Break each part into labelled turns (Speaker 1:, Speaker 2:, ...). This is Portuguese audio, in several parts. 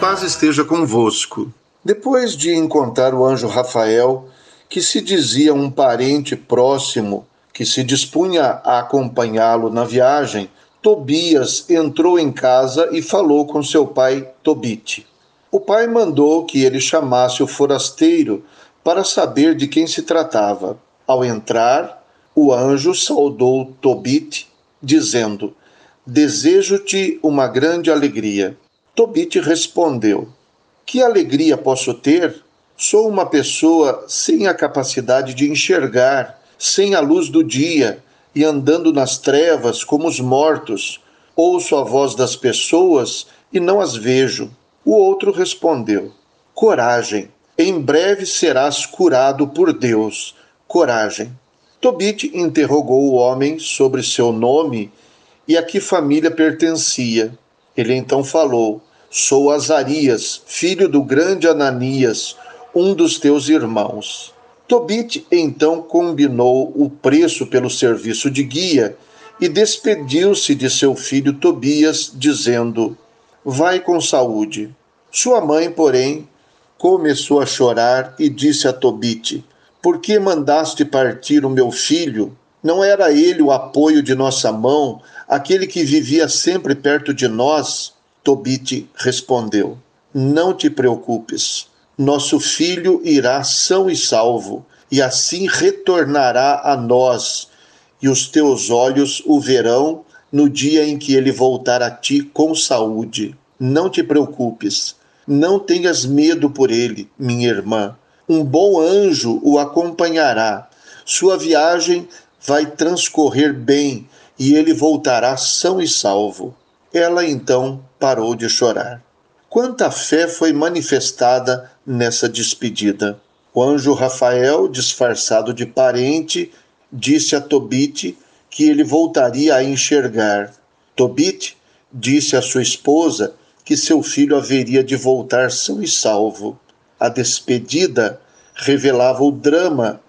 Speaker 1: paz esteja convosco. Depois de encontrar o anjo Rafael, que se dizia um parente próximo que se dispunha a acompanhá-lo na viagem, Tobias entrou em casa e falou com seu pai Tobite. O pai mandou que ele chamasse o forasteiro para saber de quem se tratava. Ao entrar, o anjo saudou Tobite, dizendo: Desejo-te uma grande alegria. Tobit respondeu: Que alegria posso ter? Sou uma pessoa sem a capacidade de enxergar, sem a luz do dia e andando nas trevas como os mortos. Ouço a voz das pessoas e não as vejo. O outro respondeu: Coragem, em breve serás curado por Deus. Coragem. Tobit interrogou o homem sobre seu nome e a que família pertencia. Ele então falou: Sou Azarias, filho do grande Ananias, um dos teus irmãos. Tobit então combinou o preço pelo serviço de guia e despediu-se de seu filho Tobias, dizendo: Vai com saúde. Sua mãe, porém, começou a chorar e disse a Tobit: Por que mandaste partir o meu filho? Não era ele o apoio de nossa mão, aquele que vivia sempre perto de nós? Tobit respondeu: Não te preocupes, nosso filho irá são e salvo, e assim retornará a nós, e os teus olhos o verão no dia em que ele voltar a ti com saúde. Não te preocupes, não tenhas medo por ele, minha irmã. Um bom anjo o acompanhará. Sua viagem vai transcorrer bem e ele voltará são e salvo. Ela então parou de chorar. Quanta fé foi manifestada nessa despedida! O anjo Rafael, disfarçado de parente, disse a Tobit que ele voltaria a enxergar. Tobit disse à sua esposa que seu filho haveria de voltar são e salvo. A despedida revelava o drama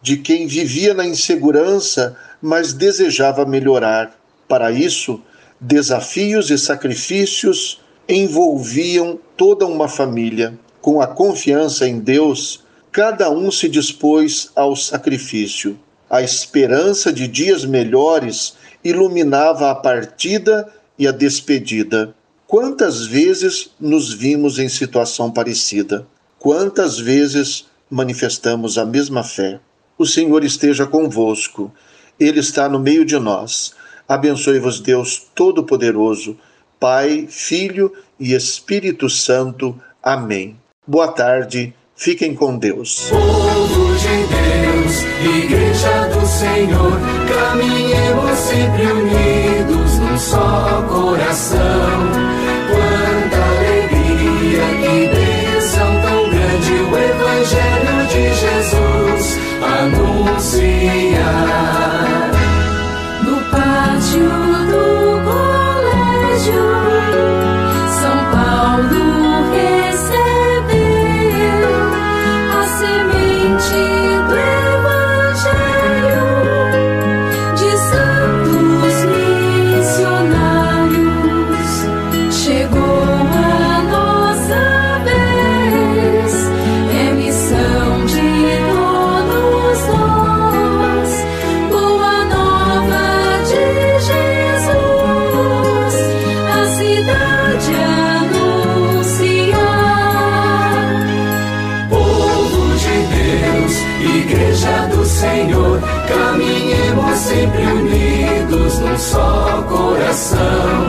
Speaker 1: de quem vivia na insegurança, mas desejava melhorar. Para isso, desafios e sacrifícios envolviam toda uma família. Com a confiança em Deus, cada um se dispôs ao sacrifício. A esperança de dias melhores iluminava a partida e a despedida. Quantas vezes nos vimos em situação parecida? Quantas vezes manifestamos a mesma fé? O Senhor esteja convosco, Ele está no meio de nós. Abençoe-vos, Deus Todo-Poderoso, Pai, Filho e Espírito Santo. Amém. Boa tarde, fiquem com Deus.
Speaker 2: Povo de Deus, Igreja do Senhor, caminhemos sempre unidos you. Sempre unidos num só coração.